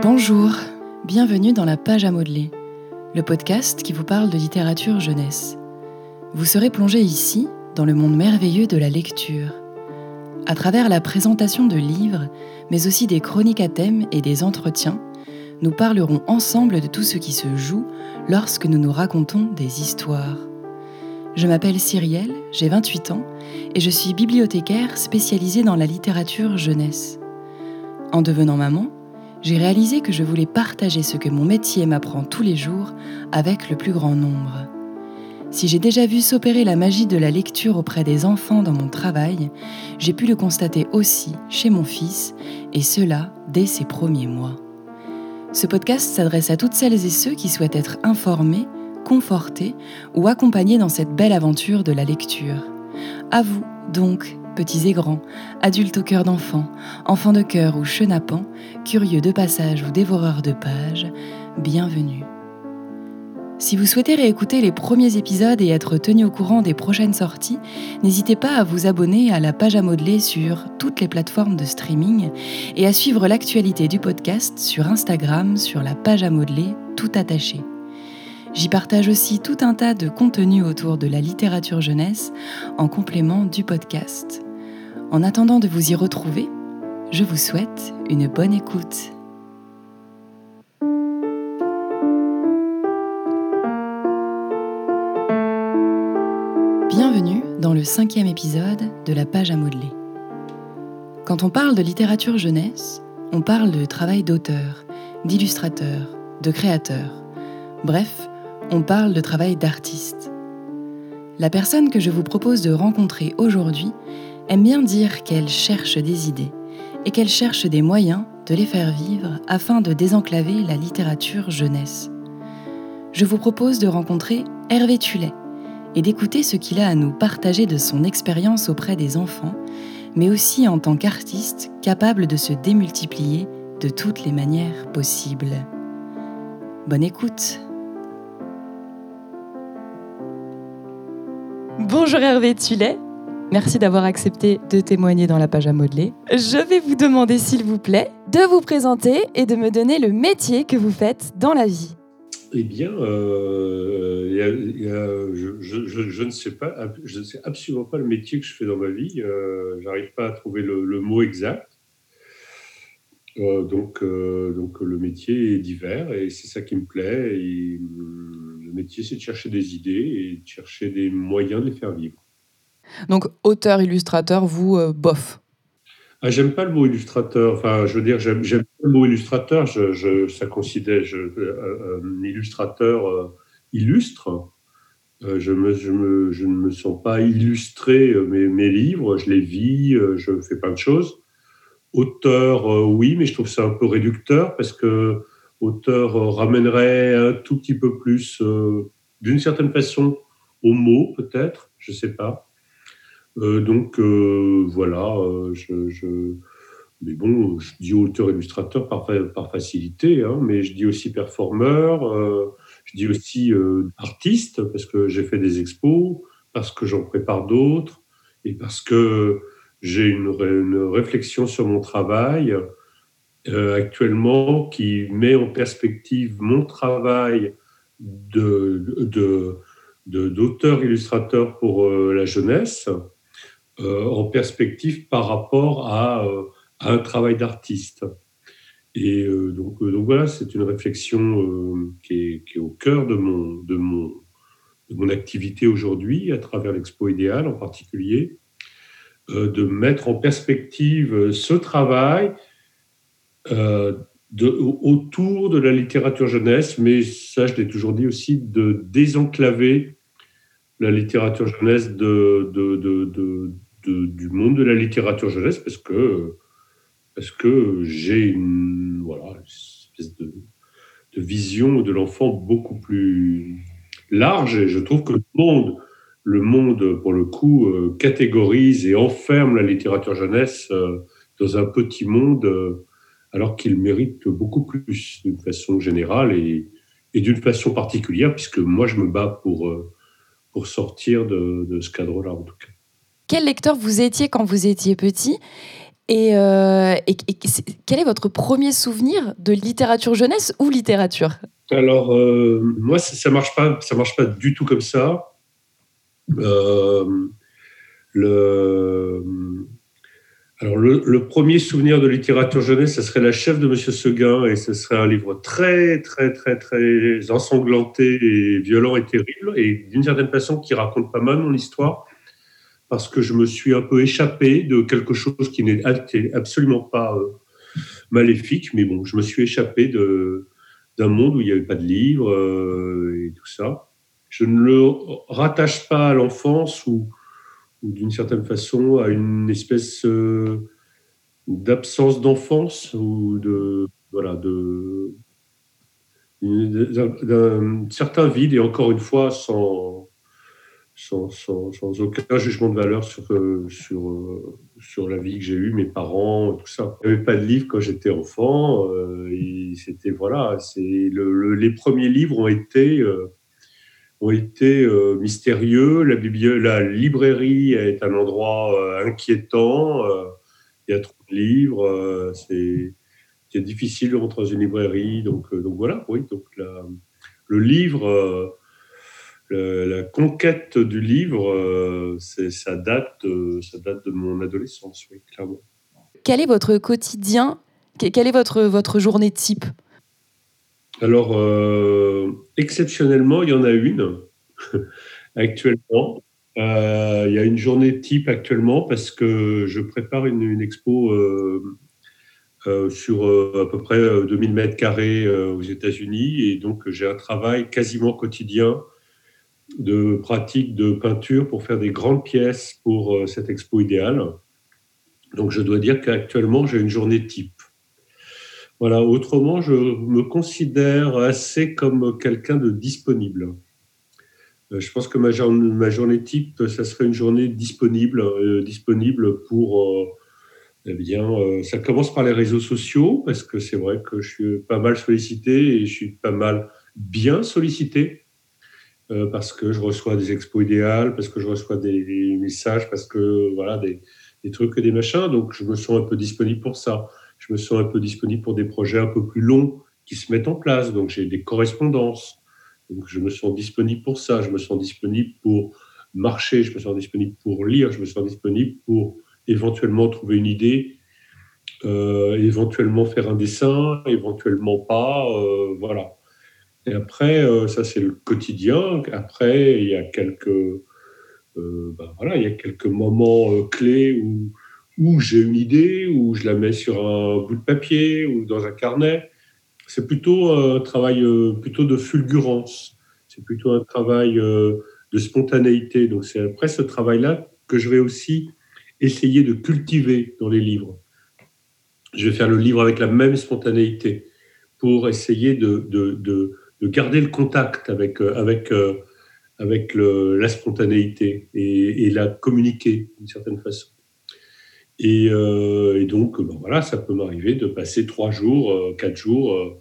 Bonjour, bienvenue dans la page à modeler, le podcast qui vous parle de littérature jeunesse. Vous serez plongé ici dans le monde merveilleux de la lecture. À travers la présentation de livres, mais aussi des chroniques à thème et des entretiens, nous parlerons ensemble de tout ce qui se joue lorsque nous nous racontons des histoires. Je m'appelle Cyrielle, j'ai 28 ans et je suis bibliothécaire spécialisée dans la littérature jeunesse. En devenant maman, j'ai réalisé que je voulais partager ce que mon métier m'apprend tous les jours avec le plus grand nombre. Si j'ai déjà vu s'opérer la magie de la lecture auprès des enfants dans mon travail, j'ai pu le constater aussi chez mon fils, et cela dès ses premiers mois. Ce podcast s'adresse à toutes celles et ceux qui souhaitent être informés, confortés ou accompagnés dans cette belle aventure de la lecture. À vous, donc, petits et grands, adultes au cœur d'enfant, enfants de cœur ou chenapans, curieux de passage ou dévoreurs de pages, bienvenue. Si vous souhaitez réécouter les premiers épisodes et être tenu au courant des prochaines sorties, n'hésitez pas à vous abonner à la page à modeler sur toutes les plateformes de streaming et à suivre l'actualité du podcast sur Instagram sur la page à modeler tout attaché. J'y partage aussi tout un tas de contenus autour de la littérature jeunesse en complément du podcast. En attendant de vous y retrouver, je vous souhaite une bonne écoute. Bienvenue dans le cinquième épisode de la page à modeler. Quand on parle de littérature jeunesse, on parle de travail d'auteur, d'illustrateur, de créateur. Bref, on parle de travail d'artiste. La personne que je vous propose de rencontrer aujourd'hui aime bien dire qu'elle cherche des idées et qu'elle cherche des moyens de les faire vivre afin de désenclaver la littérature jeunesse. Je vous propose de rencontrer Hervé Tullet et d'écouter ce qu'il a à nous partager de son expérience auprès des enfants, mais aussi en tant qu'artiste capable de se démultiplier de toutes les manières possibles. Bonne écoute Bonjour Hervé Tullet Merci d'avoir accepté de témoigner dans la page à modeler. Je vais vous demander, s'il vous plaît, de vous présenter et de me donner le métier que vous faites dans la vie. Eh bien, euh, je, ne sais pas, je ne sais absolument pas le métier que je fais dans ma vie. Euh, J'arrive pas à trouver le, mot exact. Euh, donc, donc, le métier est divers et c'est ça qui me plaît. Et, le métier, c'est de chercher des idées et de chercher des moyens de les faire vivre. Donc, auteur, illustrateur, vous, euh, bof ah, J'aime pas le mot illustrateur. Enfin, je veux dire, j'aime le mot illustrateur. Je, ça considère je, euh, un illustrateur euh, illustre. je, me, je, me, je, ne me sens pas illustrer mes, mes, livres. Je les vis. je fais plein de choses. Auteur, oui, mais je trouve ça un peu réducteur parce que auteur ramènerait un tout petit peu plus, d'une certaine façon, au mot, peut-être. Je sais pas. Euh, donc euh, voilà, euh, je, mais bon, je dis auteur-illustrateur par, facilité, hein, mais je dis aussi performeur, je dis aussi artiste, parce que j'ai fait des expos, parce que j'en prépare d'autres, et parce que j'ai une, réflexion sur mon travail actuellement qui met en perspective mon travail de, d'auteur-illustrateur pour la jeunesse en perspective par rapport à, euh, un travail d'artiste. Et euh, donc, voilà, c'est une réflexion qui est, au cœur de mon, de mon, de mon activité aujourd'hui, à travers l'Expo Idéal en particulier, de mettre en perspective ce travail autour de la littérature jeunesse, mais ça, je l'ai toujours dit aussi, de désenclaver la littérature jeunesse de, de, du monde de la littérature jeunesse parce que, parce que j'ai une, voilà, espèce de, vision de l'enfant beaucoup plus large et je trouve que le monde, le monde pour le coup, euh, catégorise et enferme la littérature jeunesse euh, dans un petit monde euh, alors qu'il mérite beaucoup plus d'une façon générale et, et d'une façon particulière puisque moi je me bats pour, pour sortir de ce cadre-là en tout cas quel lecteur vous étiez quand vous étiez petit Et, quel est votre premier souvenir de littérature jeunesse ou littérature? Alors, moi, ça ne marche, pas, ça marche pas du tout comme ça. le, alors, le, premier souvenir de littérature jeunesse, ce serait La chef de Monsieur Seguin, et ce serait un livre très, très, très, très ensanglanté et violent et terrible, et d'une certaine façon qui raconte pas mal mon histoire, parce que je me suis un peu échappé de quelque chose qui n'est absolument pas euh, maléfique, mais bon, je me suis échappé d'un monde où il n'y avait pas de livres euh, et tout ça. Je ne le rattache pas à l'enfance ou d'une certaine façon à une espèce euh, d'absence d'enfance ou de voilà de d'un certain vide et encore une fois sans sans, aucun jugement de valeur sur euh, sur euh, sur la vie que j'ai eue mes parents tout ça il n'y avait pas de livre quand j'étais enfant et c'était voilà les premiers livres ont été ont été euh, mystérieux. La, librairie est un endroit euh, inquiétant. Euh, il y a trop de livres. c'est difficile de rentrer dans une librairie. Donc, donc voilà, oui. Donc le livre, la conquête du livre, ça, date, ça date de mon adolescence, oui, clairement. Quel est votre quotidien? Quelle est votre, votre journée type? Alors, euh, exceptionnellement, il y en a une actuellement. Euh, il y a une journée type actuellement parce que je prépare une, expo euh, sur à peu près 2000 mètres carrés aux États-Unis et donc j'ai un travail quasiment quotidien de pratique de peinture pour faire des grandes pièces pour cette expo idéale. Donc je dois dire qu'actuellement j'ai une journée type. Voilà, autrement, je me considère assez comme quelqu'un de disponible. Euh, je pense que ma, ma, journée type, ça serait une journée disponible, euh, disponible pour. Euh, eh bien, ça commence par les réseaux sociaux, parce que c'est vrai que je suis pas mal sollicité et je suis pas mal bien sollicité, parce que je reçois des expos idéales, parce que je reçois des, messages, parce que voilà, des, des trucs et des machins. Donc, je me sens un peu disponible pour ça je me sens un peu disponible pour des projets un peu plus longs qui se mettent en place. Donc j'ai des correspondances. Donc je me sens disponible pour ça. Je me sens disponible pour marcher. Je me sens disponible pour lire. Je me sens disponible pour éventuellement trouver une idée, euh, éventuellement faire un dessin, éventuellement pas. Euh, voilà. Et après, euh, ça c'est le quotidien. Après, il y a quelques, ben, voilà, il y a quelques moments clés où où j'ai une idée, où je la mets sur un bout de papier ou dans un carnet. C'est plutôt un travail euh, plutôt de fulgurance. C'est plutôt un travail euh, de spontanéité. Donc c'est après ce travail-là que je vais aussi essayer de cultiver dans les livres. Je vais faire le livre avec la même spontanéité pour essayer de, de garder le contact avec, euh, avec, avec le, la spontanéité et, la communiquer d'une certaine façon. Euh, et, donc, ben voilà, ça peut m'arriver de passer trois jours, euh, quatre jours euh,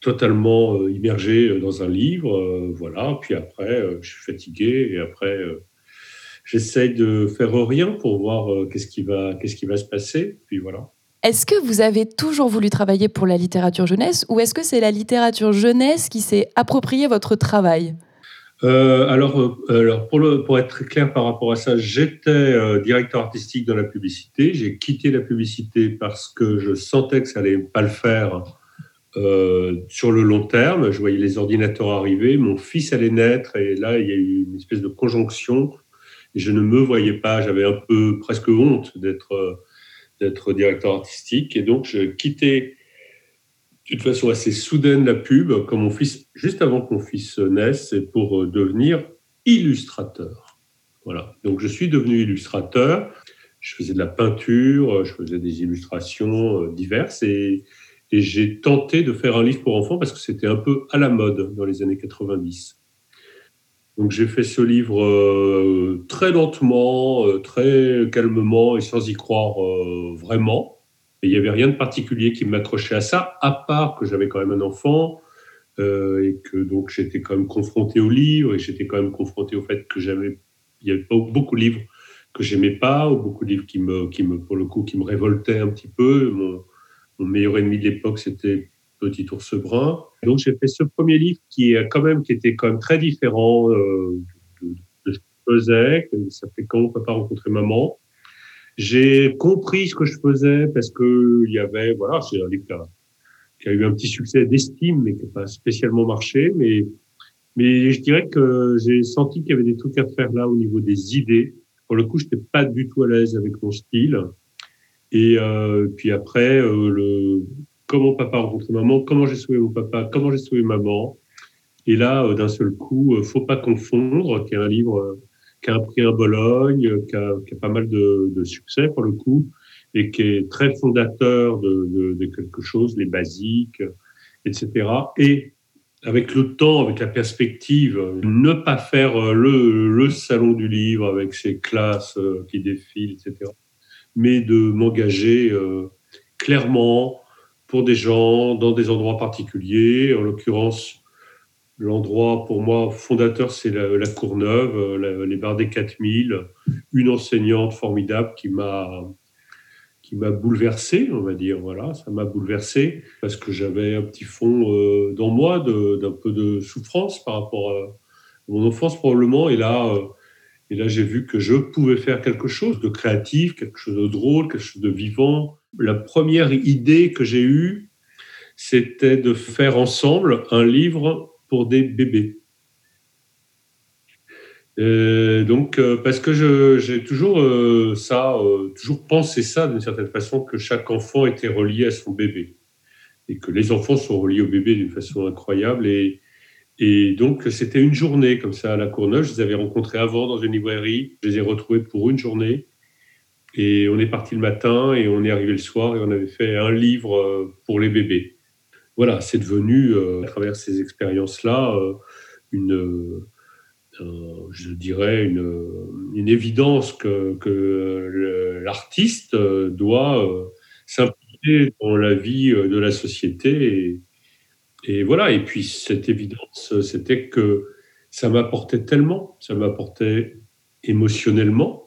totalement immergé dans un livre. voilà, puis après, je suis fatigué et après, j'essaye de faire rien pour voir qu'est-ce qui, va, qu'est-ce qui va se passer. Puis voilà. Est-ce que vous avez toujours voulu travailler pour la littérature jeunesse ou est-ce que c'est la littérature jeunesse qui s'est approprié votre travail? Euh, alors, euh, alors pour, être très clair par rapport à ça, j'étais euh, directeur artistique dans la publicité. J'ai quitté la publicité parce que je sentais que ça allait pas le faire sur le long terme. Je voyais les ordinateurs arriver, mon fils allait naître et là il y a eu une espèce de conjonction. Je ne me voyais pas, j'avais un peu presque honte d'être d'être directeur artistique et donc je quittais d'une façon assez soudaine la pub, comme mon fils, juste avant que mon fils naisse, c'est pour euh, devenir illustrateur. Voilà. Donc je suis devenu illustrateur. Je faisais de la peinture, je faisais des illustrations euh, diverses et, et j'ai tenté de faire un livre pour enfants parce que c'était un peu à la mode dans les années 90. Donc j'ai fait ce livre euh, très lentement, très calmement et sans y croire vraiment il n'y avait rien de particulier qui m'accrochait à ça, à part que j'avais quand même un enfant euh, et que donc j'étais quand même confronté au livre et j'étais quand même confronté au fait que j'avais, il y avait pas beaucoup de livres que j'aimais pas, ou beaucoup de livres qui me, qui me, pour le coup, qui me révoltaient un petit peu. Mon, mon meilleur ennemi de l'époque, c'était Petit ours brun. Donc j'ai fait ce premier livre qui est quand même, qui était quand même très différent euh, de, ce que je faisais. Ça fait quand on peut pas rencontrer maman. J'ai compris ce que je faisais parce que il y avait, voilà, c'est un livre qui a, eu un petit succès d'estime, mais qui n'a pas spécialement marché. Mais, mais je dirais que j'ai senti qu'il y avait des trucs à faire là au niveau des idées. Pour le coup, je n'étais pas du tout à l'aise avec mon style. Et euh, puis après, euh, le, comment papa rencontre maman, comment j'ai sauvé mon papa, comment j'ai sauvé maman. Et là, euh, d'un seul coup, Faut pas confondre, qui est un livre qui a un prix à Bologne, qui a, pas mal de, succès pour le coup, et qui est très fondateur de, quelque chose, les basiques, etc. Et avec le temps, avec la perspective, ne pas faire le, salon du livre avec ses classes qui défilent, etc mais de m'engager euh, clairement pour des gens dans des endroits particuliers. En l'occurrence, l'endroit pour moi fondateur, c'est la, la, Courneuve, euh, les bars des 4000, une enseignante formidable qui m'a qui m'a bouleversé, on va dire. Voilà, ça m'a bouleversé parce que j'avais un petit fond euh, dans moi d'un peu de souffrance par rapport à mon enfance probablement. Et là, et là, j'ai vu que je pouvais faire quelque chose de créatif, quelque chose de drôle, quelque chose de vivant. La première idée que j'ai eue, c'était de faire ensemble un livre pour des bébés. Euh, donc, euh, parce que j'ai toujours euh, ça, toujours pensé ça d'une certaine façon, que chaque enfant était relié à son bébé et que les enfants sont reliés au bébé d'une façon incroyable. Et, et donc, c'était une journée comme ça à la Courneuve. Je les avais rencontrés avant dans une librairie. Je les ai retrouvés pour une journée. Et on est parti le matin et on est arrivé le soir et on avait fait un livre euh, pour les bébés. Voilà, c'est devenu, euh, à travers ces expériences-là, euh, une, je dirais, une, évidence que, l'artiste doit s'impliquer dans la vie de la société et voilà, et puis cette évidence, c'était que ça m'apportait tellement, ça m'apportait émotionnellement,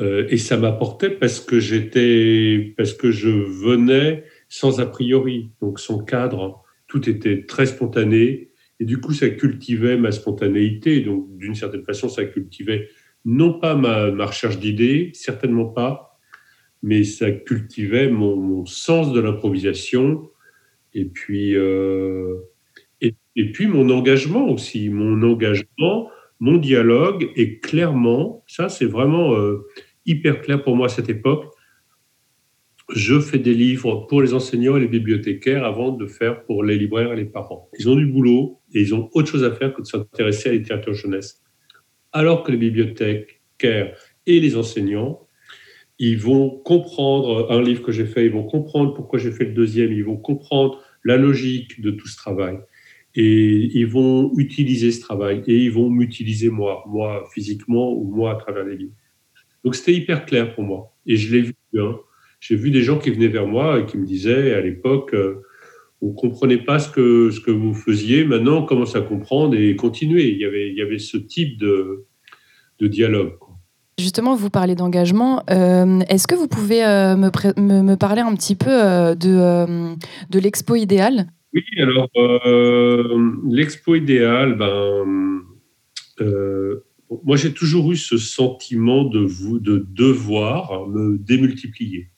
euh, et ça m'apportait parce que j'étais, parce que je venais sans a priori, donc sans cadre, tout était très spontané, et du coup ça cultivait ma spontanéité, donc d'une certaine façon ça cultivait non pas ma, recherche d'idées, certainement pas, mais ça cultivait mon, mon sens de l'improvisation, et puis, euh, et, puis mon engagement aussi, mon engagement, mon dialogue est clairement, ça c'est vraiment euh, hyper clair pour moi à cette époque. Je fais des livres pour les enseignants et les bibliothécaires avant de faire pour les libraires et les parents. Ils ont du boulot et ils ont autre chose à faire que de s'intéresser à la littérature jeunesse. Alors que les bibliothécaires et les enseignants, ils vont comprendre un livre que j'ai fait, ils vont comprendre pourquoi j'ai fait le deuxième, ils vont comprendre la logique de tout ce travail. Et ils vont utiliser ce travail et ils vont m'utiliser moi, moi physiquement ou moi à travers les livres. Donc c'était hyper clair pour moi. Et je l'ai vu. Hein. J'ai vu des gens qui venaient vers moi et qui me disaient à l'époque, euh, on ne comprenait pas ce que, ce que vous faisiez. Maintenant, on commence à comprendre et continuer. Il y avait, il y avait ce type de, de dialogue. Justement, vous parlez d'engagement. Euh, est-ce que vous pouvez euh, me, me, parler un petit peu euh, de, de l'expo idéale Oui, alors l'expo idéale, ben, moi j'ai toujours eu ce sentiment de, vous, de devoir me démultiplier.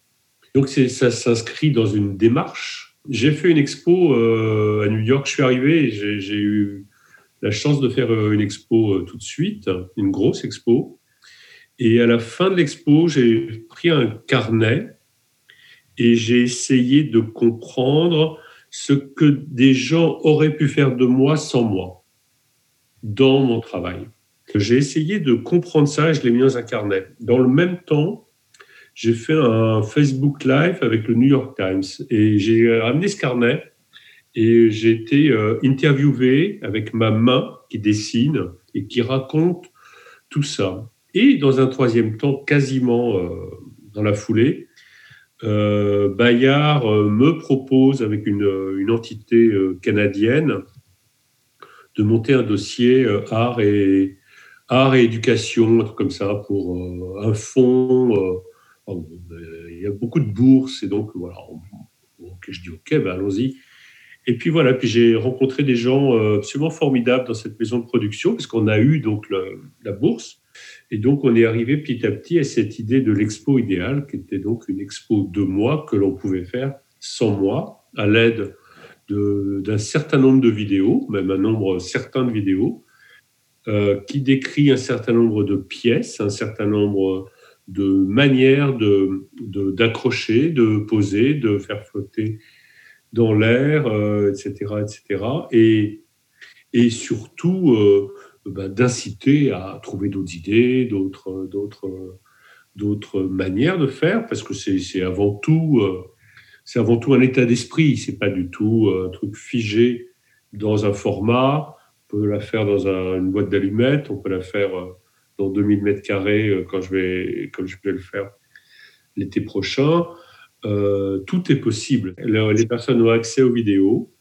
Donc ça s'inscrit dans une démarche. J'ai fait une expo à New York, je suis arrivé, j'ai eu la chance de faire une expo tout de suite, une grosse expo et à la fin de l'expo, j'ai pris un carnet et j'ai essayé de comprendre ce que des gens auraient pu faire de moi sans moi dans mon travail. J'ai essayé de comprendre ça et je l'ai mis dans un carnet. Dans le même temps, j'ai fait un Facebook Live avec le New York Times et j'ai ramené ce carnet et j'ai été euh, interviewé avec ma main qui dessine et qui raconte tout ça. Et dans un troisième temps, quasiment euh, dans la foulée, euh, Bayard euh, me propose, avec une, une entité canadienne, de monter un dossier art et art et éducation, un truc comme ça, pour un fonds. il y a beaucoup de bourses, et donc voilà. je dis ok, ben allons-y. Et puis voilà, puis j'ai rencontré des gens absolument formidables dans cette maison de production, parce qu'on a eu donc la bourse. Et donc, on est arrivé petit à petit à cette idée de l'expo idéale, qui était donc une expo de mois que l'on pouvait faire sans moi, à l'aide d'un certain nombre de vidéos, même un nombre certain de vidéos, euh, qui décrit un certain nombre de pièces, un certain nombre de manières d'accrocher, de, de, poser, de faire flotter dans l'air, etc., euh, etc. Et, et surtout, euh, bah, d'inciter à trouver d'autres idées, d'autres, d'autres, d'autres manières de faire, parce que c'est, avant tout, euh, c'est avant tout un état d'esprit. C'est pas du tout un truc figé dans un format. On peut la faire dans une boîte d'allumettes, on peut la faire euh, dans 2000 mètres carrés euh, quand je vais, comme je vais le faire l'été prochain. tout est possible. Les personnes ont accès aux vidéos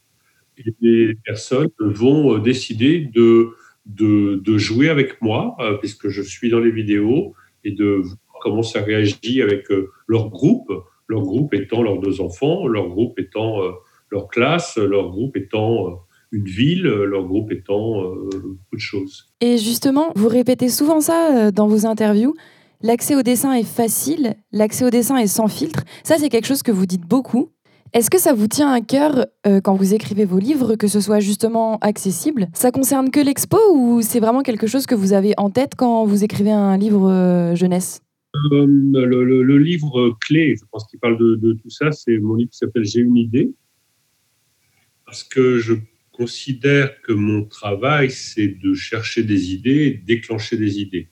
et les personnes vont décider de de, jouer avec moi, euh, puisque je suis dans les vidéos, et de voir comment ça réagit avec euh, leur groupe, leur groupe étant leurs deux enfants, leur groupe étant euh, leur classe, leur groupe étant une ville, leur groupe étant beaucoup de choses. Et justement, vous répétez souvent ça dans vos interviews. L'accès au dessin est facile, l'accès au dessin est sans filtre. Ça, c'est quelque chose que vous dites beaucoup. Est-ce que ça vous tient à cœur euh, quand vous écrivez vos livres que ce soit justement accessible? Ça concerne que l'expo ou c'est vraiment quelque chose que vous avez en tête quand vous écrivez un livre euh, jeunesse? Euh, le, livre clé, je pense qu'il parle de, tout ça, c'est mon livre qui s'appelle J'ai une idée. Parce que je considère que mon travail, c'est de chercher des idées, déclencher des idées.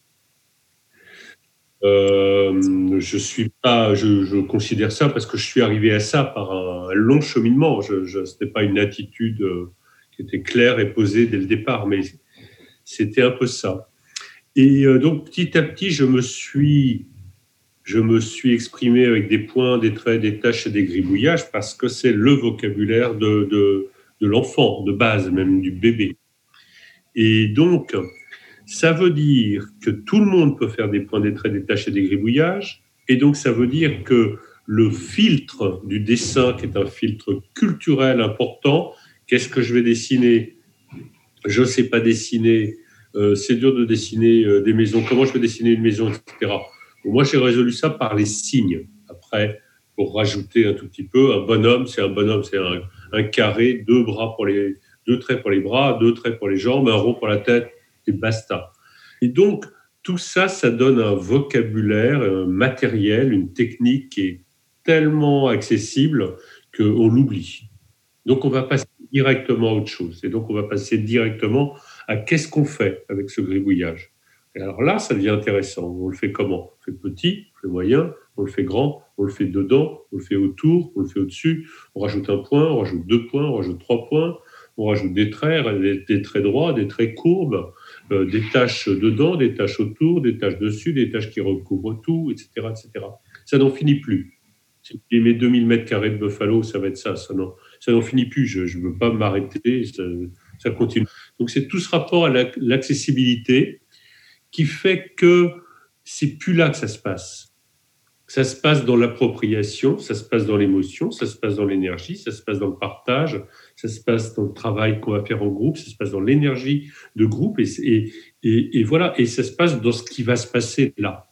Euh, je suis pas, je, considère ça parce que je suis arrivé à ça par un long cheminement. Je, je pas une attitude euh, qui était claire et posée dès le départ, mais c'était un peu ça. Et euh, donc petit à petit, je me suis, je me suis exprimé avec des points, des traits, des tâches et des gribouillages parce que c'est le vocabulaire de, de, de l'enfant, de base même du bébé. Et donc, ça veut dire que tout le monde peut faire des points, des traits, des tâches et des gribouillages. Et donc, ça veut dire que le filtre du dessin, qui est un filtre culturel important, qu'est-ce que je vais dessiner? Je ne sais pas dessiner. Euh, c'est dur de dessiner euh, des maisons. Comment je vais dessiner une maison, etc. moi, j'ai résolu ça par les signes. Après, pour rajouter un tout petit peu, un bonhomme, c'est un bonhomme, c'est un, un, carré, deux bras pour les, deux traits pour les bras, deux traits pour les jambes, un rond pour la tête, et basta. Et donc, tout ça, ça donne un vocabulaire un matériel, une technique qui est tellement accessible qu'on l'oublie. Donc, on va passer directement à autre chose. Et donc, on va passer directement à qu'est-ce qu'on fait avec ce gribouillage. Et alors là, ça devient intéressant. On le fait comment? On le fait petit, on le fait moyen, on le fait grand, on le fait dedans, on le fait autour, on le fait au-dessus. On rajoute un point, on rajoute deux points, on rajoute trois points, on rajoute des traits, des traits droits, des traits courbes. Euh, des tâches dedans, des tâches autour, des tâches dessus, des tâches qui recouvrent tout, etc. etc. Ça n'en finit plus. Si mes 2000 mètres carrés de Buffalo, ça va être ça. Ça n'en, ça finit plus. Je ne veux pas m'arrêter. Ça, continue. Donc, c'est tout ce rapport à l'accessibilité qui fait que c'est plus là que ça se passe. Ça se passe dans l'appropriation, ça se passe dans l'émotion, ça se passe dans l'énergie, ça se passe dans le partage, ça se passe dans le travail qu'on va faire en groupe, ça se passe dans l'énergie de groupe et, voilà, et ça se passe dans ce qui va se passer là.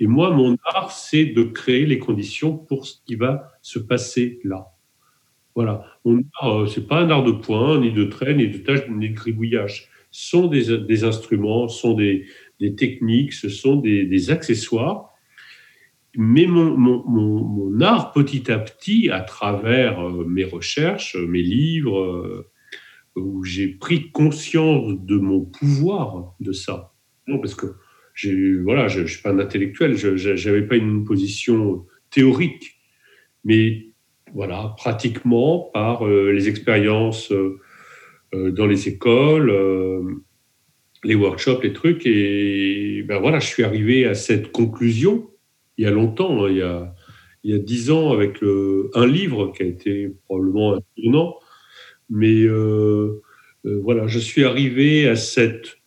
Et moi, mon art, c'est de créer les conditions pour ce qui va se passer là. Voilà. Euh, c'est pas un art de point, ni de trait, ni de tâche, ni de gribouillage. Ce sont des, instruments, ce sont des, techniques, ce sont des accessoires mais mon, art, petit à petit, à travers euh, mes recherches, mes livres, euh, où j'ai pris conscience de mon pouvoir de ça. Non, parce que voilà, je ne suis pas un intellectuel, je n'avais pas une position théorique, mais voilà, pratiquement par euh, les expériences dans les écoles, les workshops, les trucs, et ben voilà, je suis arrivé à cette conclusion il y a longtemps, hein, il, y a, il y a dix ans, avec un livre qui a été probablement un tournant. Mais euh, euh, voilà, je suis arrivé à cette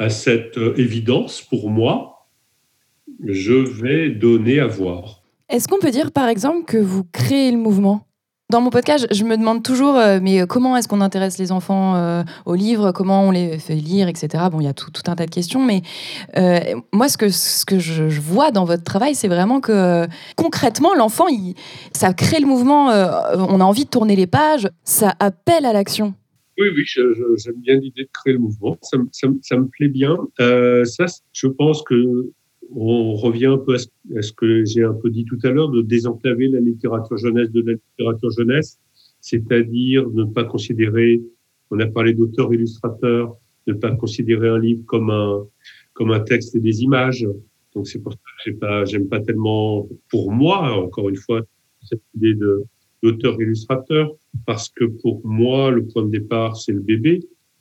à cette évidence pour moi, je vais donner à voir. Est-ce qu'on peut dire par exemple que vous créez le mouvement? Dans mon podcast, je me demande toujours, euh, mais euh, comment est-ce qu'on intéresse les enfants euh, aux livres? Comment on les fait lire, etc. Bon, il y a tout, un tas de questions, mais moi, ce que, je, vois dans votre travail, c'est vraiment que concrètement, l'enfant, ça crée le mouvement, on a envie de tourner les pages, ça appelle à l'action. Oui, oui, j'aime bien l'idée de créer le mouvement, ça, ça me plaît bien. ça, je pense que on revient un peu à ce que j'ai un peu dit tout à l'heure, de désenclaver la littérature jeunesse de la littérature jeunesse, c'est-à-dire ne pas considérer, on a parlé d'auteur-illustrateur, ne pas considérer un livre comme un, comme un texte et des images. Donc c'est pour ça que j'aime pas, j'aime pas tellement, pour moi, encore une fois, cette idée de d'auteur-illustrateur, parce que pour moi, le point de départ, c'est le bébé.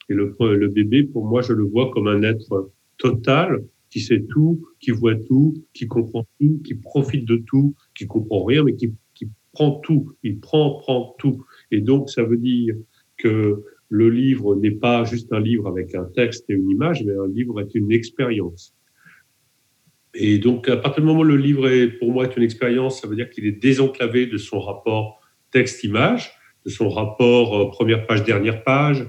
Et le, le bébé, pour moi, je le vois comme un être total, qui sait tout, qui voit tout, qui comprend tout, qui profite de tout, qui comprend rien, mais qui, prend tout. Il prend, prend tout. Et donc, ça veut dire que le livre n'est pas juste un livre avec un texte et une image, mais un livre est une expérience. Et donc, à partir du moment où le livre est, pour moi, est une expérience, ça veut dire qu'il est désenclavé de son rapport texte-image, de son rapport euh, première page, dernière page.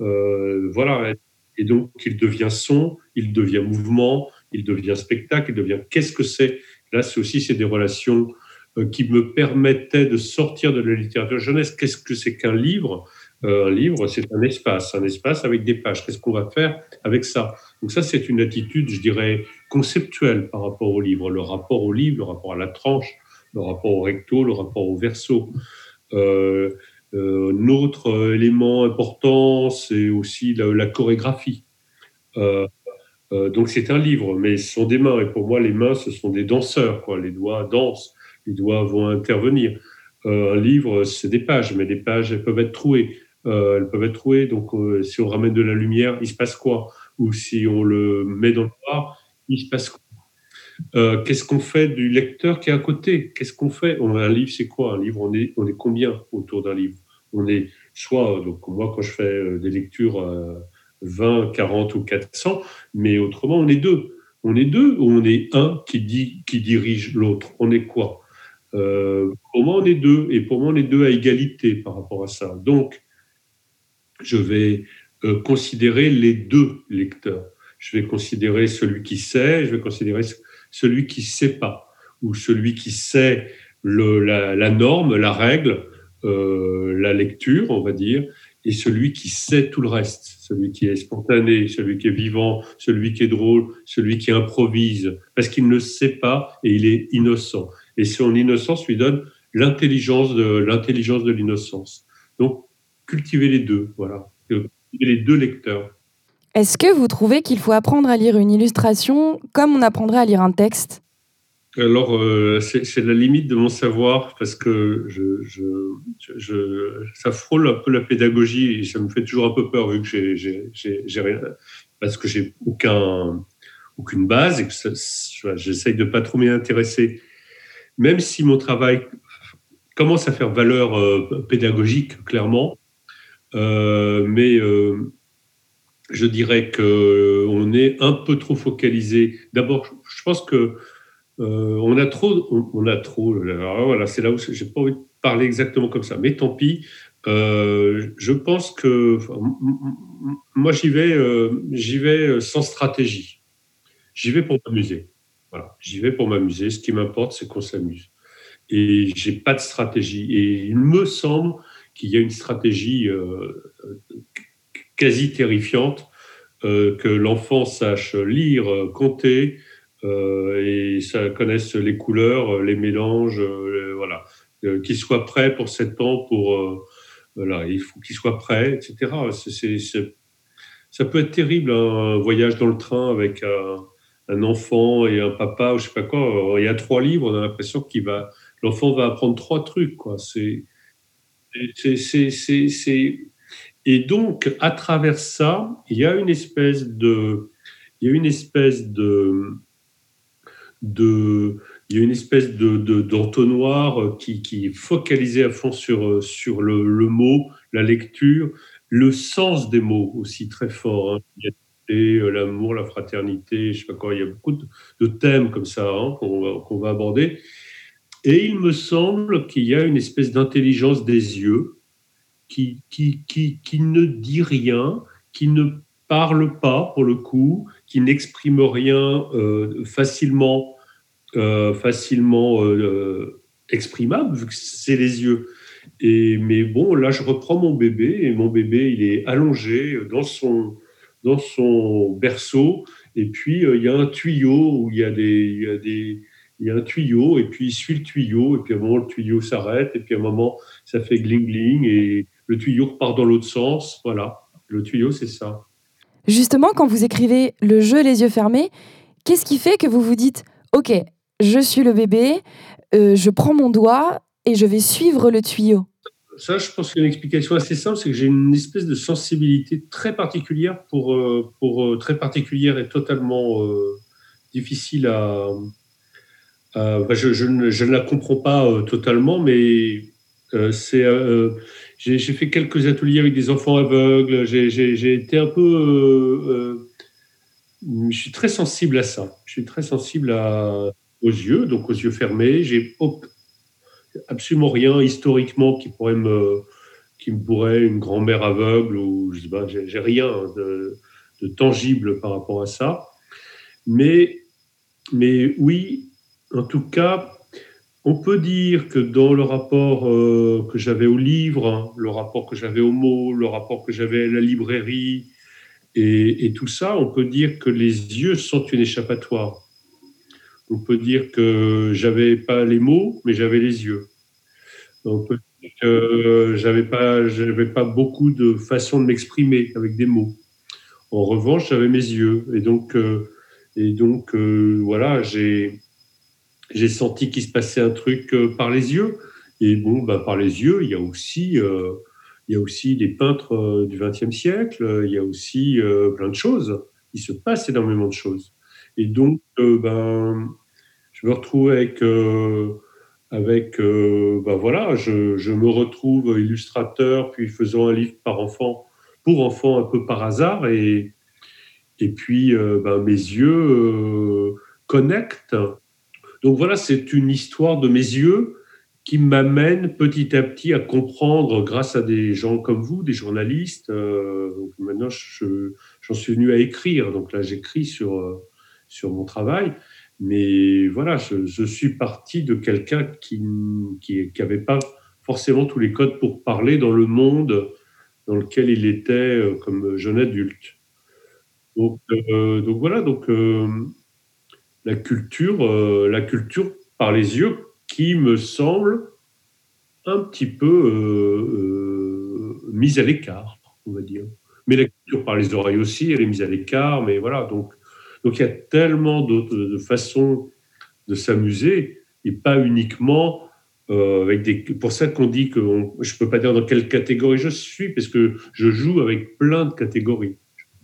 Euh, voilà, et donc, il devient son, il devient mouvement, il devient spectacle, il devient qu'est-ce que c'est Là, c'est aussi c'est des relations euh, qui me permettaient de sortir de la littérature jeunesse. Qu'est-ce que c'est qu'un livre? Euh, Un livre, c'est un espace, un espace avec des pages. Qu'est-ce qu'on va faire avec ça? Donc ça, c'est une attitude, je dirais, conceptuelle par rapport au livre. Le rapport au livre, le rapport à la tranche, le rapport au recto, le rapport au verso. Euh, euh, autre élément important, c'est aussi la, chorégraphie. Euh, euh, donc c'est un livre, mais ce sont des mains. Et pour moi, les mains, ce sont des danseurs. Les doigts dansent, les doigts vont intervenir. un livre, c'est des pages, mais des pages, elles peuvent être trouées. elles peuvent être trouées. Donc si on ramène de la lumière, il se passe quoi? Ou si on le met dans le noir, il se passe quoi? Qu'est-ce qu'on fait du lecteur qui est à côté? Qu'est-ce qu'on fait? Un livre, c'est quoi? Un livre, on est combien autour d'un livre? On est soit, donc moi quand je fais euh, des lectures 20, 40 ou 400, mais autrement on est deux. On est deux ou on est un qui, dit, qui dirige l'autre? On est quoi? Euh, Pour moi on est deux et pour moi on est deux à égalité par rapport à ça. Donc je vais euh, considérer les deux lecteurs. Je vais considérer celui qui sait, je vais considérer celui qui ne sait pas, ou celui qui sait la, norme, la règle, euh, la lecture, on va dire, et celui qui sait tout le reste, celui qui est spontané, celui qui est vivant, celui qui est drôle, celui qui improvise, parce qu'il ne sait pas et il est innocent. Et son innocence lui donne l'intelligence de l'intelligence de l'innocence. Donc, cultiver les deux, voilà, cultiver les deux lecteurs. Est-ce que vous trouvez qu'il faut apprendre à lire une illustration comme on apprendrait à lire un texte? Alors, euh, c'est la limite de mon savoir parce que je, ça frôle un peu la pédagogie et ça me fait toujours un peu peur vu que j'ai rien, parce que j'ai aucun, aucune base et que j'essaye de pas trop m'y intéresser. Même si mon travail commence à faire valeur euh, pédagogique, clairement, euh, mais je dirais que on est un peu trop focalisé. D'abord, je pense que euh, on a trop, on, a trop. voilà, c'est là où j'ai pas envie de parler exactement comme ça, mais tant pis. Euh, je pense que moi j'y vais, euh, j'y vais sans stratégie. J'y vais pour m'amuser. Voilà, j'y vais pour m'amuser. Ce qui m'importe, c'est qu'on s'amuse. Et j'ai pas de stratégie. Et il me semble qu'il y a une stratégie quasi terrifiante que l'enfant sache lire, compter, et ça connaissent les couleurs, les mélanges, euh, voilà, euh, qu'ils soient prêts pour sept ans, pour voilà, il faut qu'ils soient prêts, etc. ça peut être terrible un voyage dans le train avec un, enfant et un papa ou je sais pas quoi. Il y a trois livres, on a l'impression qu'il va, l'enfant va apprendre trois trucs, quoi. C'est, et donc à travers ça, il y a une espèce de, il y a une espèce de il y a une espèce de, d'entonnoir qui, qui, est focalisé à fond sur, sur le, mot, la lecture, le sens des mots aussi très fort. Hein. et l'amour, la fraternité, je sais pas quoi, il y a beaucoup de, thèmes comme ça hein, qu'on va, aborder. Et il me semble qu'il y a une espèce d'intelligence des yeux qui, qui, qui, qui, ne dit rien, qui ne parle pas pour le coup, qui n'exprime rien euh, facilement, euh, facilement euh, exprimable, vu que c'est les yeux. Et, mais bon, là, je reprends mon bébé, et mon bébé, il est allongé dans son, dans son berceau, et puis il y a un tuyau où il y a des... Y a des il y a un tuyau, et puis il suit le tuyau, et puis à un moment, le tuyau s'arrête, et puis à un moment, ça fait gling-gling, et le tuyau repart dans l'autre sens. Voilà, le tuyau, c'est ça. Justement, quand vous écrivez le jeu les yeux fermés, qu'est-ce qui fait que vous vous dites, OK, je suis le bébé, euh, je prends mon doigt et je vais suivre le tuyau ça, je pense qu'il y a une explication assez simple, c'est que j'ai une espèce de sensibilité très particulière pour, euh, euh, très particulière et totalement difficile à. je, ne, je, ne, la comprends pas totalement, mais c'est j'ai fait quelques ateliers avec des enfants aveugles. J'ai été un peu. Je suis très sensible à ça. Je suis très sensible à, aux yeux, donc aux yeux fermés. J'ai absolument rien historiquement qui pourrait me, qui me pourrait une grand-mère aveugle ou je sais pas. J'ai rien de, tangible par rapport à ça. Mais, mais oui, en tout cas, on peut dire que dans le rapport euh, que j'avais au livre, hein, le rapport que j'avais aux mots, le rapport que j'avais à la librairie et, tout ça, on peut dire que les yeux sont une échappatoire. On peut dire que j'avais pas les mots, mais j'avais les yeux. On peut dire que j'avais pas, j'avais pas beaucoup de façons de m'exprimer avec des mots. En revanche, j'avais mes yeux, et donc, euh, et donc, euh, voilà, j'ai j'ai senti qu'il se passait un truc euh, par les yeux. Et bon, bah, par les yeux, il y a aussi, il y a aussi des peintres du XXe siècle, il y a aussi plein de choses. Il se passe énormément de choses. Et donc, ben, je me retrouve avec, avec ben voilà, je, me retrouve illustrateur, puis faisant un livre par enfant, pour enfants un peu par hasard. Et, et puis, ben, mes yeux connectent donc voilà, c'est une histoire de mes yeux qui m'amène petit à petit à comprendre, grâce à des gens comme vous, des journalistes. Euh, maintenant, j'en suis venu à écrire. Donc là, j'écris sur, euh, sur mon travail. Mais voilà, je, suis parti de quelqu'un qui n'avait pas forcément tous les codes pour parler dans le monde dans lequel il était euh, comme jeune adulte. Donc, donc voilà, donc la culture, euh, la culture par les yeux qui me semble un petit peu euh, euh, mise à l'écart, on va dire. Mais la culture par les oreilles aussi, elle est mise à l'écart, mais voilà. Donc, donc il y a tellement d'autres façons de s'amuser et pas uniquement avec des. Pour ça qu'on dit que je peux pas dire dans quelle catégorie je suis, parce que je joue avec plein de catégories,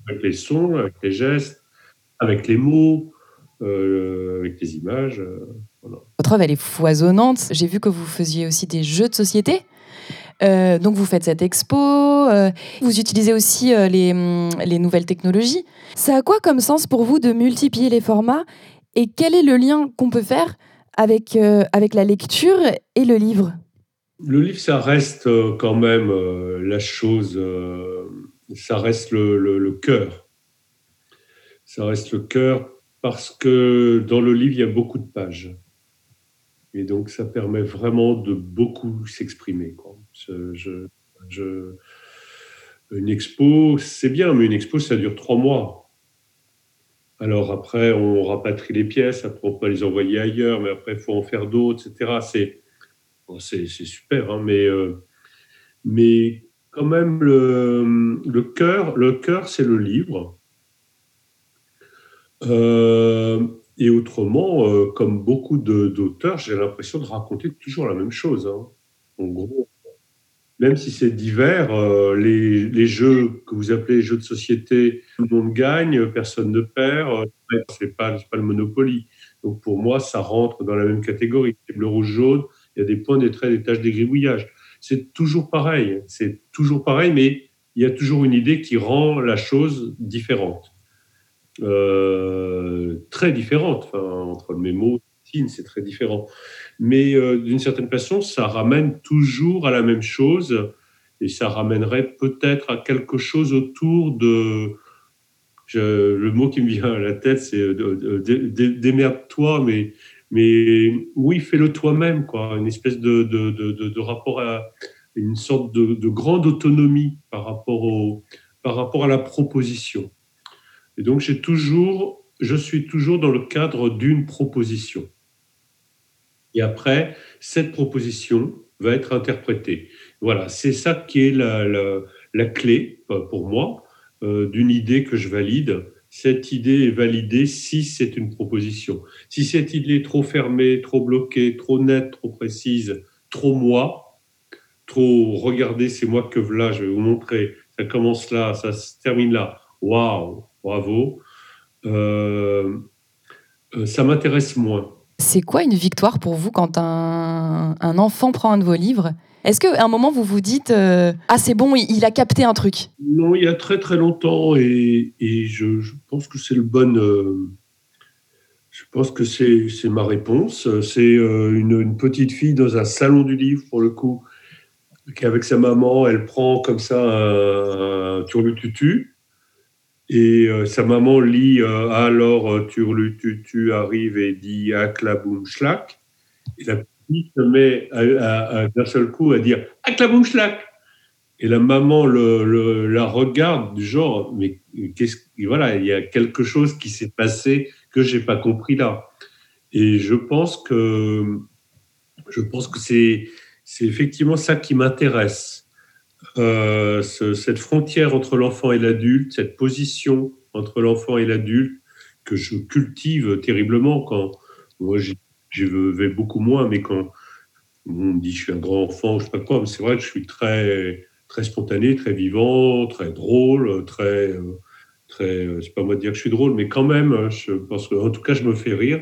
avec les sons, avec les gestes, avec les mots, euh, avec des images. Euh, Votre œuvre, elle est foisonnante. J'ai vu que vous faisiez aussi des jeux de société. Euh, donc vous faites cette expo, vous utilisez aussi les, hum, les, nouvelles technologies. Ça a quoi comme sens pour vous de multiplier les formats et quel est le lien qu'on peut faire avec, avec la lecture et le livre? Le livre, ça reste quand même la chose, ça reste le cœur. Ça reste le cœur parce que dans le livre, il y a beaucoup de pages. Et donc, ça permet vraiment de beaucoup s'exprimer. Une expo, c'est bien, mais une expo, ça dure trois mois. Alors après, on rapatrie les pièces, après on peut les envoyer ailleurs, mais après, il faut en faire d'autres, etc. C'est, super, hein, mais, euh, mais quand même, le, le cœur, le cœur, c'est le livre. Euh, et autrement, euh, comme beaucoup d'auteurs, j'ai l'impression de raconter toujours la même chose. Hein. En gros, même si c'est divers, euh, les, les, jeux que vous appelez jeux de société, tout le monde gagne, personne ne perd, c'est pas, pas le Monopoly. Donc pour moi, ça rentre dans la même catégorie. Le rouge-jaune, il y a des points, des traits, des taches, des gribouillages. C'est toujours pareil, c'est toujours pareil, mais il y a toujours une idée qui rend la chose différente. très différentes. Enfin, entre mes c'est très différent. Mais d'une certaine façon, ça ramène toujours à la même chose et ça ramènerait peut-être à quelque chose autour de le mot qui me vient à la tête, c'est euh, démerde-toi, mais, mais oui, fais-le toi-même, quoi. Une espèce de, de, de, rapport à une sorte de, grande autonomie par rapport, au, par rapport à la proposition. Et donc, j'ai toujours, je suis toujours dans le cadre d'une proposition. Et après, cette proposition va être interprétée. Voilà, c'est ça qui est la, clé euh, pour moi euh, d'une idée que je valide, cette idée est validée si c'est une proposition. Si cette idée est trop fermée, trop bloquée, trop nette, trop précise, trop moi, trop regardez, c'est moi que là, je vais vous montrer, ça commence là, ça se termine là, waouh, bravo, euh, ça m'intéresse moins. C'est quoi une victoire pour vous quand un, un enfant prend un de vos livres? Est-ce qu'à un moment, vous vous dites euh, Ah, c'est bon, il, a capté un truc? Non, il y a très très longtemps, et, je, pense que c'est le bon. Euh, je pense que c'est ma réponse. C'est euh, une, petite fille dans un salon du livre, pour le coup, qui, avec sa maman, elle prend comme ça un, turlututu. Et sa maman lit Alors turlututu arrive et dit Aklaboum shlak. Et la se met d'un seul coup à dire Aklaboumchlac Et la maman la regarde du genre, mais qu'est-ce voilà, il y a quelque chose qui s'est passé que j'ai pas compris là. Et je pense que je pense que c'est c'est effectivement ça qui m'intéresse. Euh, cette frontière entre l'enfant et l'adulte, cette position entre l'enfant et l'adulte que je cultive terriblement quand moi je vais beaucoup moins, mais quand on me dit je suis un grand enfant, je sais pas quoi, mais c'est vrai que je suis très, très spontané, très vivant, très drôle, très, très, c'est pas moi de dire que je suis drôle, mais quand même, je pense que, en tout cas, je me fais rire.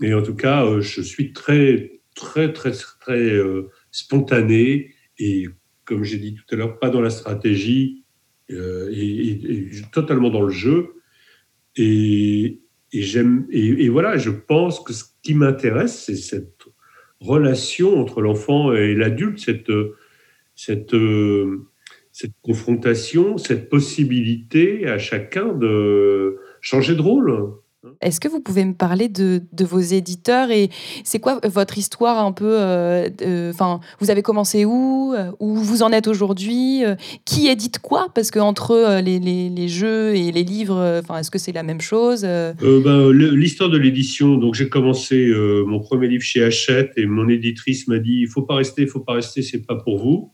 Et en tout cas, je suis très, très, très, très euh, spontané et, comme j'ai dit tout à l'heure, pas dans la stratégie euh, et, totalement dans le jeu. Et, et j'aime et, voilà, je pense que ce qui m'intéresse, c'est cette relation entre l'enfant et l'adulte, cette cette cette confrontation, cette possibilité à chacun de changer de rôle. Est-ce que vous pouvez me parler de, vos éditeurs et c'est quoi votre histoire un peu euh, Enfin, vous avez commencé où euh, Où vous en êtes aujourd'hui euh, Qui édite quoi? Parce que entre les, les, jeux et les livres, enfin, est-ce que c'est la même chose ben, L'histoire de l'édition. Donc, j'ai commencé mon premier livre chez Hachette et mon éditrice m'a dit il faut pas rester, il faut pas rester, c'est pas pour vous.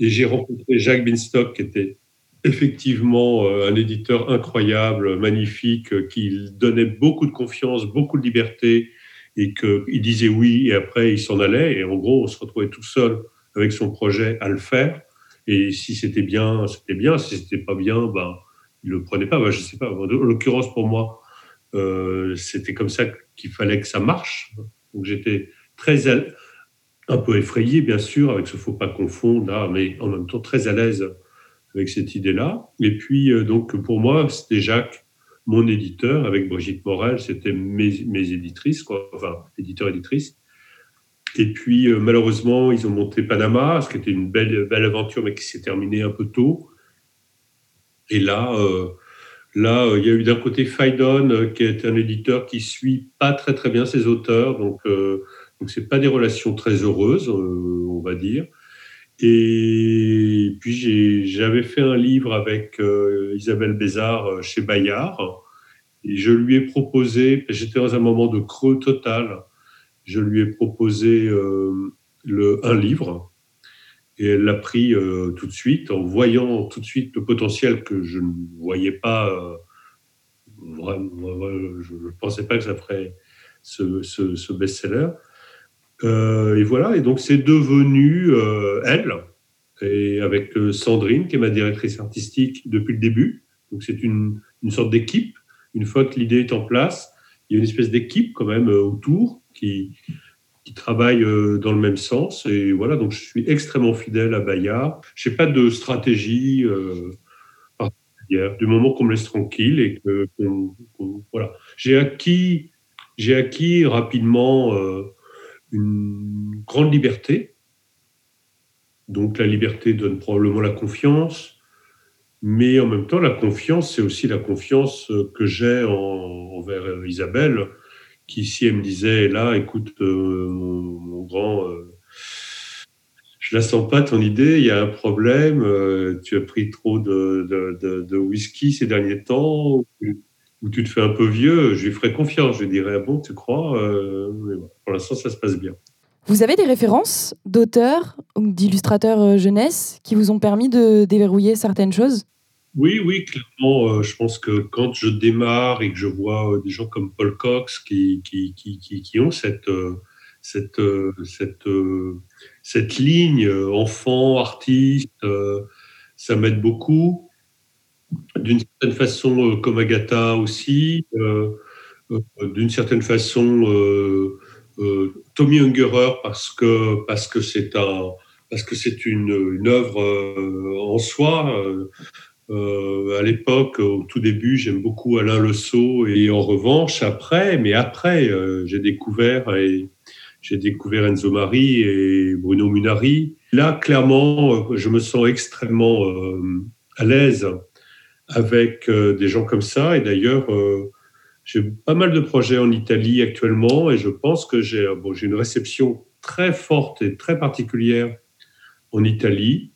Et j'ai rencontré Jacques Binstock qui était effectivement euh, un éditeur incroyable, magnifique, euh, qui donnait beaucoup de confiance, beaucoup de liberté, et qu'il disait oui, et après il s'en allait, et en gros on se retrouvait tout seul avec son projet à le faire, et si c'était bien, c'était bien, si c'était pas bien, ben, il le prenait pas, ben, je sais pas, en l'occurrence pour moi, euh, c'était comme ça qu'il fallait que ça marche, donc j'étais très un peu effrayé bien sûr avec ce faut pas confondre. Là, mais en même temps très à l'aise avec cette idée-là. Et puis, euh, donc, pour moi, c'était Jacques, mon éditeur, avec Brigitte Morel, c'était mes, mes, éditrices, enfin, éditeur-éditrice. Et puis, euh, malheureusement, ils ont monté Panama, ce qui était une belle, belle aventure, mais qui s'est terminée un peu tôt. Et là, euh, là, il y a eu d'un côté Faidon, qui est un éditeur qui suit pas très très bien ses auteurs, donc donc c'est pas des relations très heureuses, on va dire. Et puis j'avais fait un livre avec euh, Isabelle Bézard euh, chez Bayard. Et je lui ai proposé, j'étais dans un moment de creux total, je lui ai proposé euh, un livre. Et elle l'a pris tout de suite, en voyant tout de suite le potentiel que je ne voyais pas. Vraiment, je ne pensais pas que ça ferait ce best-seller. Euh, et voilà, et donc c'est devenu euh, elle, et avec euh, Sandrine, qui est ma directrice artistique depuis le début. Donc c'est une, une, sorte d'équipe. Une fois que l'idée est en place, il y a une espèce d'équipe quand même autour qui, qui travaille dans le même sens. Et voilà, donc je suis extrêmement fidèle à Bayard. Je n'ai pas de stratégie du moment qu'on me laisse tranquille et voilà. J'ai acquis, acquis rapidement une grande liberté. Donc la liberté donne probablement la confiance, mais en même temps la confiance, c'est aussi la confiance que j'ai envers Isabelle, qui si elle me disait là, écoute, euh, mon, grand je la sens pas ton idée, il y a un problème, euh, tu as pris trop de, whisky ces derniers temps, tu te fais un peu vieux, je lui ferai confiance, je lui dirais, ah bon, tu crois euh, Pour l'instant, ça se passe bien. Vous avez des références d'auteurs ou d'illustrateurs euh, jeunesse qui vous ont permis de déverrouiller certaines choses? Oui, oui, clairement. je pense que quand je démarre et que je vois des gens comme Paul Cox qui, qui, qui, qui ont cette, cette, cette, cette ligne euh, enfant, artiste, euh, ça m'aide beaucoup. D'une certaine façon, euh, comme Agatha aussi, d'une certaine façon, Tommy Ungerer parce que parce que c'est un parce que c'est une, œuvre en soi. à l'époque, au tout début, j'aime beaucoup Alain Le et en revanche, après, mais après, j'ai découvert et j'ai découvert Enzo Mari et Bruno Munari. Là, clairement, euh, je me sens extrêmement euh, à l'aise avec euh, des gens comme ça. Et d'ailleurs, j'ai pas mal de projets en Italie actuellement et je pense que j'ai bon, une réception très forte et très particulière en Italie.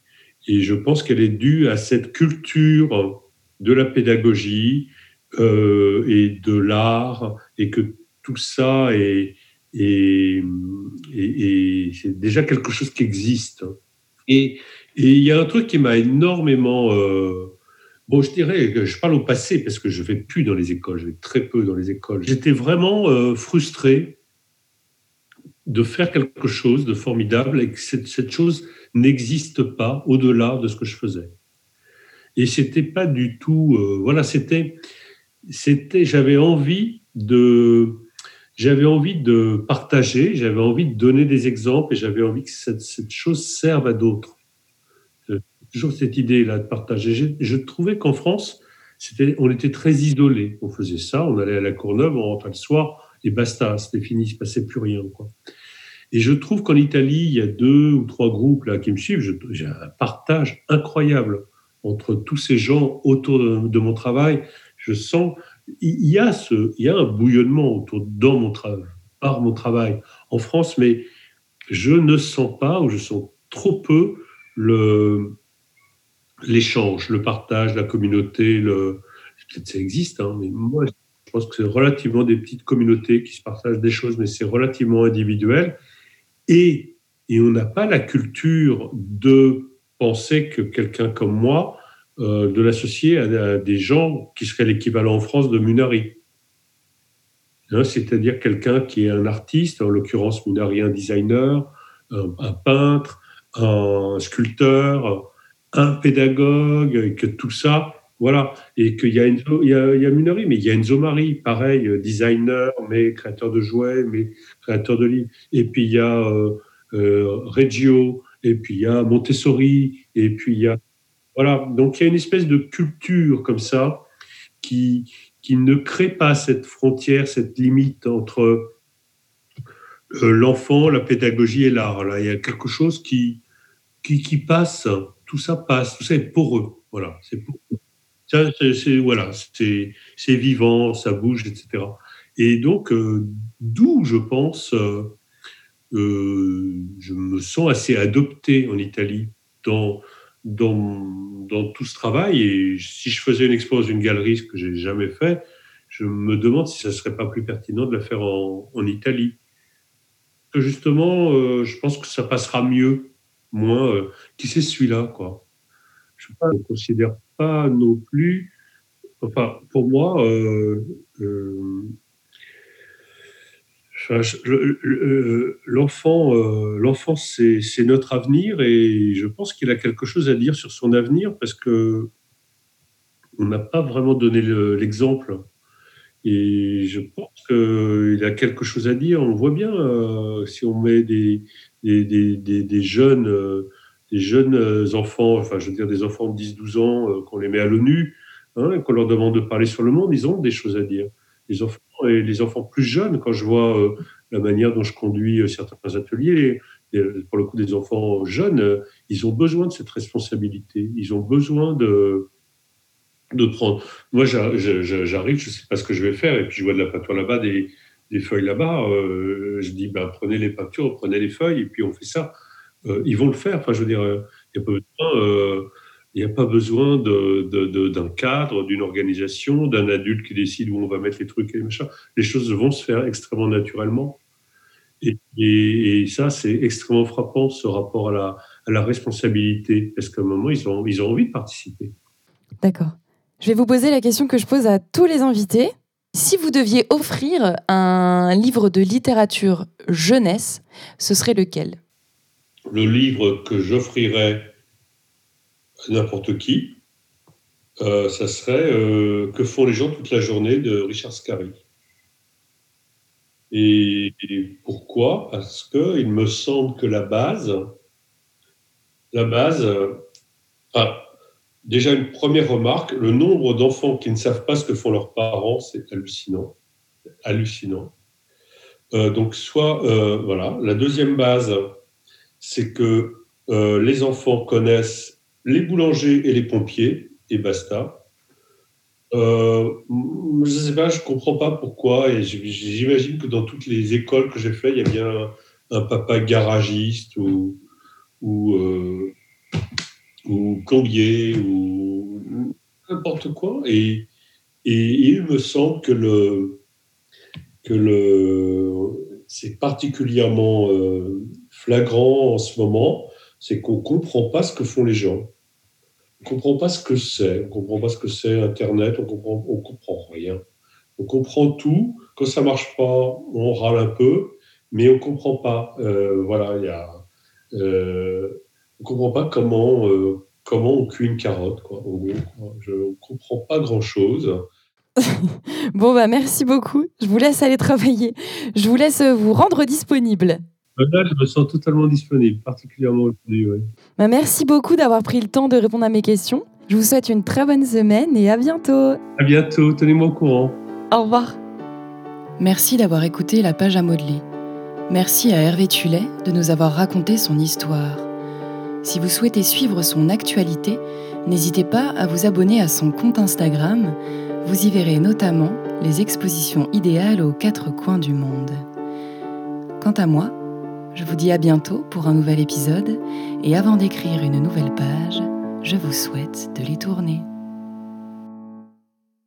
Et je pense qu'elle est due à cette culture de la pédagogie et de l'art et que tout ça est, et, c'est déjà quelque chose qui existe. Et il y a un truc qui m'a énormément... Euh, bon, je dirais je parle au passé parce que je vais plus dans les écoles, je vais très peu dans les écoles. J'étais vraiment euh, frustré de faire quelque chose de formidable et que cette, cette chose n'existe pas au-delà de ce que je faisais. Et c'était pas du tout... Euh, voilà, c'était... c'était J'avais envie de j'avais envie de partager, j'avais envie de donner des exemples et j'avais envie que cette, chose serve à d'autres. Toujours cette idée-là de partager. Je, trouvais qu'en France, on était très isolés. On faisait ça, on allait à la Courneuve, on rentrait le soir et basta, c'était fini, il ne se passait plus rien. Et je trouve qu'en Italie, il y a deux ou trois groupes là qui me suivent. J'ai un partage incroyable entre tous ces gens autour de, de mon travail. Je sens il y a, ce, il y a un bouillonnement autour, dans mon travail, par mon travail en France, mais je ne sens pas, ou je sens trop peu, le, l'échange, le partage, la communauté. Peut-être ça existe, hein, mais moi, je pense que c'est relativement des petites communautés qui se partagent des choses, mais c'est relativement individuel. Et, et on n'a pas la culture de penser que quelqu'un comme moi euh, de l'associer à, des gens qui seraient l'équivalent en France de Munari. Hein, c'est-à-dire quelqu'un qui est un artiste, en l'occurrence Munari un designer, un, peintre, un sculpteur, un pédagogue, et que tout ça, voilà, et qu'il y a, il y a, Munari, mais il y a Enzo Mari, pareil, designer, mais créateur de jouets, mais créateur de livres, et puis il y a euh, euh, Reggio, et puis il y a Montessori, et puis il y a voilà, donc il y a une espèce de culture comme ça qui, qui ne crée pas cette frontière, cette limite entre euh, l'enfant, la pédagogie et l'art. Là, il y a quelque chose qui, qui, passe, tout ça passe, tout ça est pour eux. Voilà, c'est pour Ça, c'est, voilà, c'est, vivant, ça bouge, etc. Et donc, euh, d'où je pense, euh, je me sens assez adopté en Italie dans dans, dans, tout ce travail. Et si je faisais une expo dans une galerie, ce que j'ai jamais fait, je me demande si ça serait pas plus pertinent de la faire en, en Italie. Que justement, euh, je pense que ça passera mieux, moins. Euh, qui c'est celui-là, quoi Je ne considère pas non plus. Enfin, pour moi, euh, l'enfant, euh, l'enfant, c'est notre avenir et je pense qu'il a quelque chose à dire sur son avenir parce que on n'a pas vraiment donné l'exemple. Et je pense qu'il a quelque chose à dire. On voit bien euh, si on met des, des, des, des jeunes, euh, des jeunes enfants, enfin je veux dire des enfants de 10-12 ans, qu'on les met à l'ONU, hein, qu'on leur demande de parler sur le monde, ils ont des choses à dire. Les enfants et les enfants plus jeunes, quand je vois euh, la manière dont je conduis euh, certains ateliers, pour le coup des enfants jeunes, ils ont besoin de cette responsabilité. Ils ont besoin de de prendre. Moi, j'arrive, je ne sais pas ce que je vais faire, et puis je vois de la peinture là-bas, des, des feuilles là-bas. je dis, ben, prenez les peintures, prenez les feuilles, et puis on fait ça. ils vont le faire. Enfin, je veux dire, il n'y a pas besoin il n'y a pas besoin d'un cadre, d'une organisation, d'un adulte qui décide où on va mettre les trucs et les. Les choses vont se faire extrêmement naturellement. Et, ça, c'est extrêmement frappant, ce rapport à la, responsabilité. Parce qu'à un moment, ils ont, ils ont envie de participer. D'accord. Je vais vous poser la question que je pose à tous les invités. Si vous deviez offrir un livre de littérature jeunesse, ce serait lequel? Le livre que j'offrirais n'importe qui, euh, ça serait euh, Que font les gens toute la journée de Richard Scarry. Et, pourquoi? Parce qu'il me semble que la base, la base, déjà une première remarque, le nombre d'enfants qui ne savent pas ce que font leurs parents, c'est hallucinant. Hallucinant. Euh, donc, soit, voilà. La deuxième base, c'est que les enfants connaissent les boulangers et les pompiers, et basta. Euh, je ne sais pas, je ne comprends pas pourquoi, et j'imagine que dans toutes les écoles que j'ai faites, il y a bien un, papa garagiste ou, euh, ou plombier ou n'importe quoi. Et, et, il me semble que le que le c'est particulièrement euh, flagrant en ce moment c'est qu'on ne comprend pas ce que font les gens. On ne comprend pas ce que c'est. On ne comprend pas ce que c'est Internet. On comprend, on comprend rien. On comprend tout. Quand ça marche pas, on râle un peu, mais on comprend pas. Euh, voilà, il y a. Euh, on comprend pas comment euh, comment on cuit une carotte. Quoi, Je ne comprends pas grand chose. bon bah merci beaucoup. Je vous laisse aller travailler. Je vous laisse vous rendre disponible. Là, je me sens totalement disponible, particulièrement aujourd'hui. Bah, merci beaucoup d'avoir pris le temps de répondre à mes questions. Je vous souhaite une très bonne semaine et à bientôt. À bientôt, tenez-moi au courant. Au revoir. Merci d'avoir écouté la page à modeler. Merci à Hervé Tullet de nous avoir raconté son histoire. Si vous souhaitez suivre son actualité, n'hésitez pas à vous abonner à son compte Instagram. Vous y verrez notamment les expositions idéales aux quatre coins du monde. Quant à moi, je vous dis à bientôt pour un nouvel épisode et avant d'écrire une nouvelle page, je vous souhaite de les tourner.